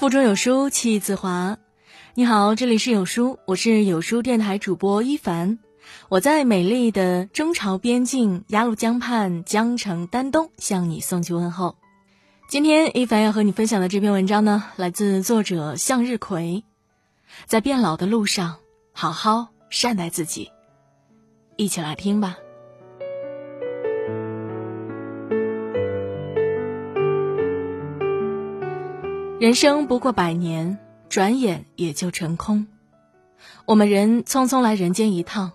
腹中有书气自华。你好，这里是有书，我是有书电台主播一凡。我在美丽的中朝边境鸭绿江畔江城丹东向你送去问候。今天一凡要和你分享的这篇文章呢，来自作者向日葵。在变老的路上，好好善待自己。一起来听吧。人生不过百年，转眼也就成空。我们人匆匆来人间一趟，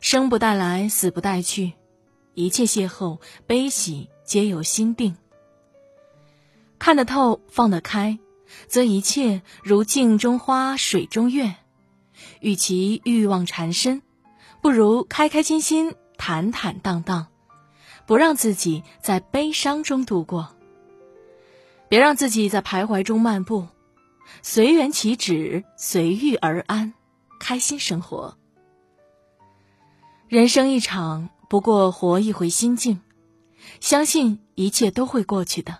生不带来，死不带去，一切邂逅悲喜皆由心定。看得透，放得开，则一切如镜中花，水中月。与其欲望缠身，不如开开心心、坦坦荡荡，不让自己在悲伤中度过。别让自己在徘徊中漫步，随缘起止，随遇而安，开心生活。人生一场，不过活一回心境，相信一切都会过去的，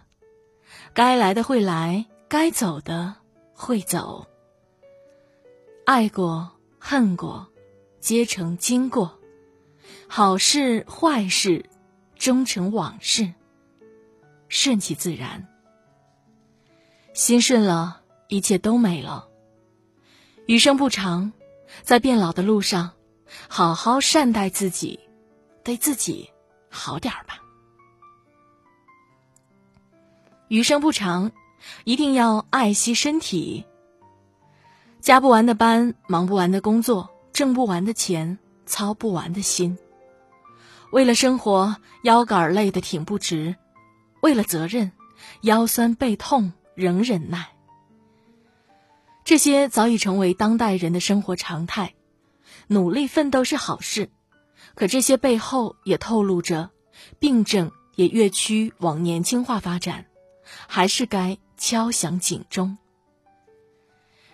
该来的会来，该走的会走。爱过，恨过，皆成经过，好事坏事，终成往事。顺其自然。心顺了，一切都美了。余生不长，在变老的路上，好好善待自己，对自己好点儿吧。余生不长，一定要爱惜身体。加不完的班，忙不完的工作，挣不完的钱，操不完的心。为了生活，腰杆累得挺不直；为了责任，腰酸背痛。仍忍耐，这些早已成为当代人的生活常态。努力奋斗是好事，可这些背后也透露着病症也越趋往年轻化发展，还是该敲响警钟。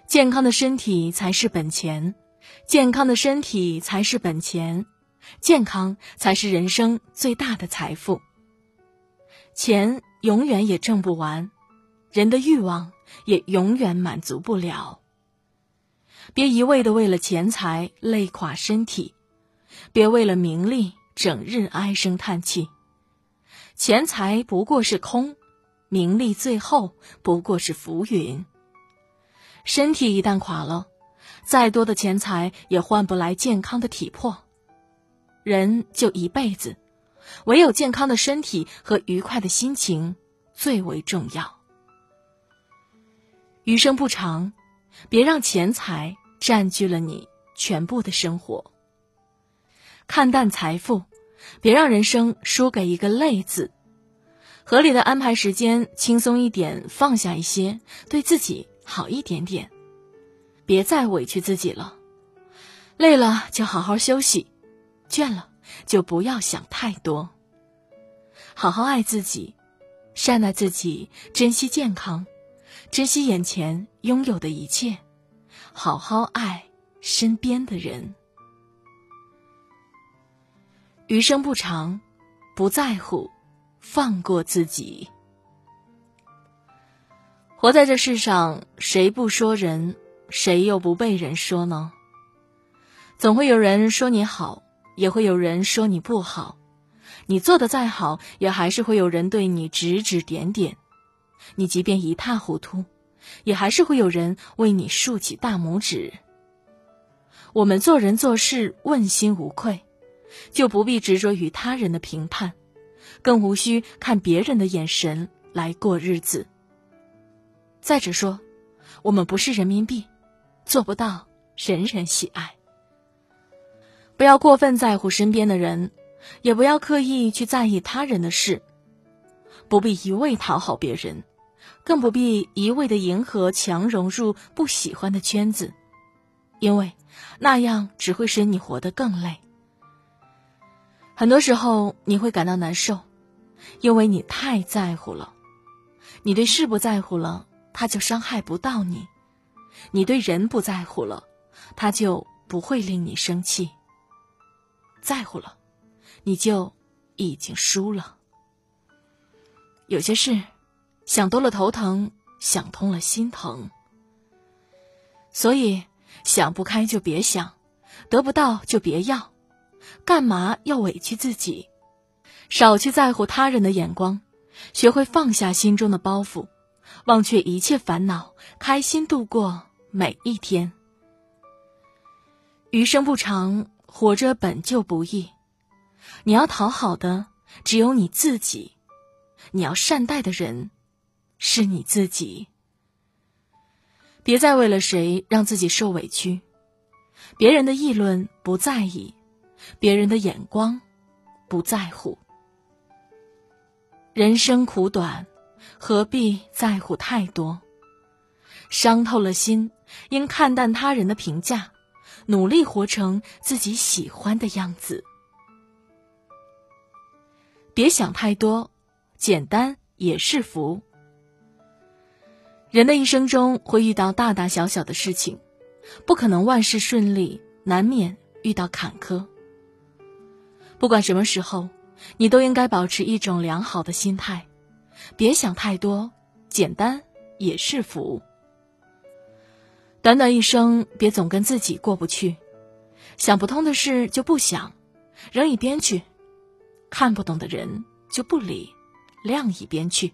健康的身体才是本钱，健康的身体才是本钱，健康才是人生最大的财富。钱永远也挣不完。人的欲望也永远满足不了。别一味的为了钱财累垮身体，别为了名利整日唉声叹气。钱财不过是空，名利最后不过是浮云。身体一旦垮了，再多的钱财也换不来健康的体魄。人就一辈子，唯有健康的身体和愉快的心情最为重要。余生不长，别让钱财占据了你全部的生活。看淡财富，别让人生输给一个累字。合理的安排时间，轻松一点，放下一些，对自己好一点点。别再委屈自己了，累了就好好休息，倦了就不要想太多。好好爱自己，善待自己，珍惜健康。珍惜眼前拥有的一切，好好爱身边的人。余生不长，不在乎，放过自己。活在这世上，谁不说人？谁又不被人说呢？总会有人说你好，也会有人说你不好。你做的再好，也还是会有人对你指指点点。你即便一塌糊涂，也还是会有人为你竖起大拇指。我们做人做事问心无愧，就不必执着于他人的评判，更无需看别人的眼神来过日子。再者说，我们不是人民币，做不到人人喜爱。不要过分在乎身边的人，也不要刻意去在意他人的事，不必一味讨好别人。更不必一味的迎合，强融入不喜欢的圈子，因为那样只会使你活得更累。很多时候你会感到难受，因为你太在乎了。你对事不在乎了，他就伤害不到你；你对人不在乎了，他就不会令你生气。在乎了，你就已经输了。有些事。想多了头疼，想通了心疼。所以，想不开就别想，得不到就别要，干嘛要委屈自己？少去在乎他人的眼光，学会放下心中的包袱，忘却一切烦恼，开心度过每一天。余生不长，活着本就不易。你要讨好的只有你自己，你要善待的人是你自己。别再为了谁让自己受委屈，别人的议论不在意，别人的眼光不在乎。人生苦短，何必在乎太多？伤透了心，应看淡他人的评价。努力活成自己喜欢的样子，别想太多，简单也是福。人的一生中会遇到大大小小的事情，不可能万事顺利，难免遇到坎坷。不管什么时候，你都应该保持一种良好的心态，别想太多，简单也是福。短短一生，别总跟自己过不去，想不通的事就不想，扔一边去；看不懂的人就不理，晾一边去；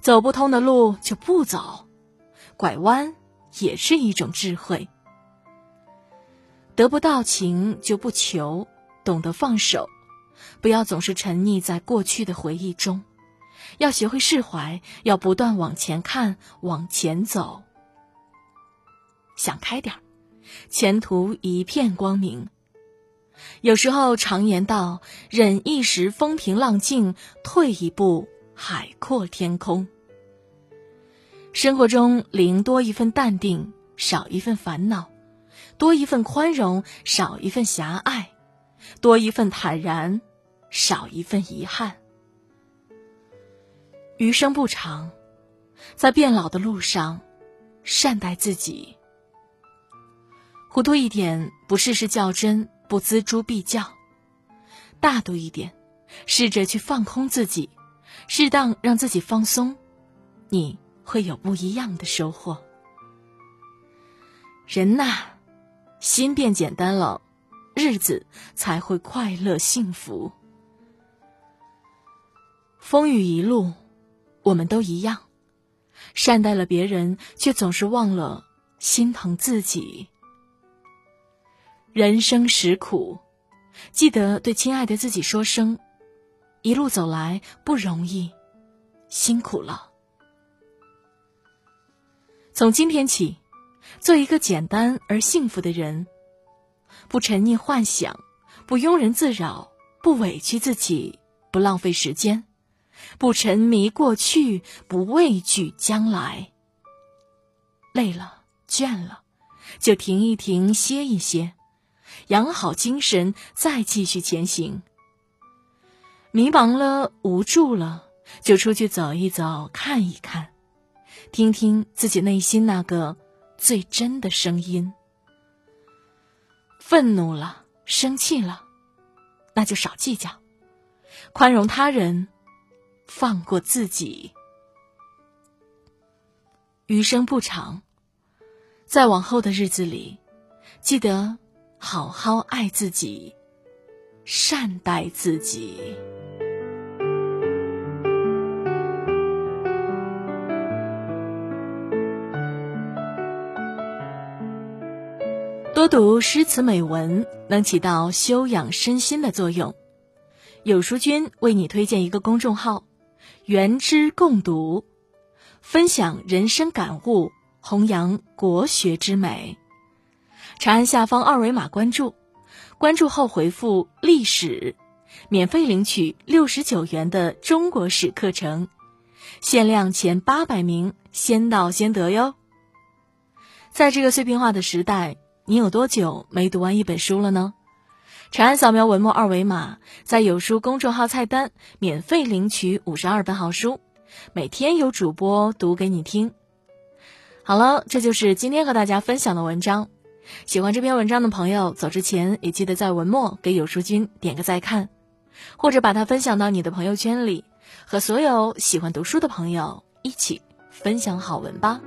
走不通的路就不走，拐弯也是一种智慧。得不到情就不求，懂得放手，不要总是沉溺在过去的回忆中，要学会释怀，要不断往前看，往前走。想开点儿，前途一片光明。有时候常言道：“忍一时风平浪静，退一步海阔天空。”生活中，零多一份淡定，少一份烦恼；多一份宽容，少一份狭隘；多一份坦然，少一份遗憾。余生不长，在变老的路上，善待自己。糊涂一点，不事事较真，不锱铢必较；大度一点，试着去放空自己，适当让自己放松，你会有不一样的收获。人呐，心变简单了，日子才会快乐幸福。风雨一路，我们都一样，善待了别人，却总是忘了心疼自己。人生实苦，记得对亲爱的自己说声：“一路走来不容易，辛苦了。”从今天起，做一个简单而幸福的人，不沉溺幻想，不庸人自扰，不委屈自己，不浪费时间，不沉迷过去，不畏惧将来。累了、倦了，就停一停，歇一歇。养好精神，再继续前行。迷茫了，无助了，就出去走一走，看一看，听听自己内心那个最真的声音。愤怒了，生气了，那就少计较，宽容他人，放过自己。余生不长，在往后的日子里，记得。好好爱自己，善待自己。多读诗词美文，能起到修养身心的作用。有书君为你推荐一个公众号“原知共读”，分享人生感悟，弘扬国学之美。长按下方二维码关注，关注后回复“历史”，免费领取六十九元的中国史课程，限量前八百名，先到先得哟。在这个碎片化的时代，你有多久没读完一本书了呢？长按扫描文末二维码，在有书公众号菜单免费领取五十二本好书，每天有主播读给你听。好了，这就是今天和大家分享的文章。喜欢这篇文章的朋友，走之前也记得在文末给有书君点个再看，或者把它分享到你的朋友圈里，和所有喜欢读书的朋友一起分享好文吧。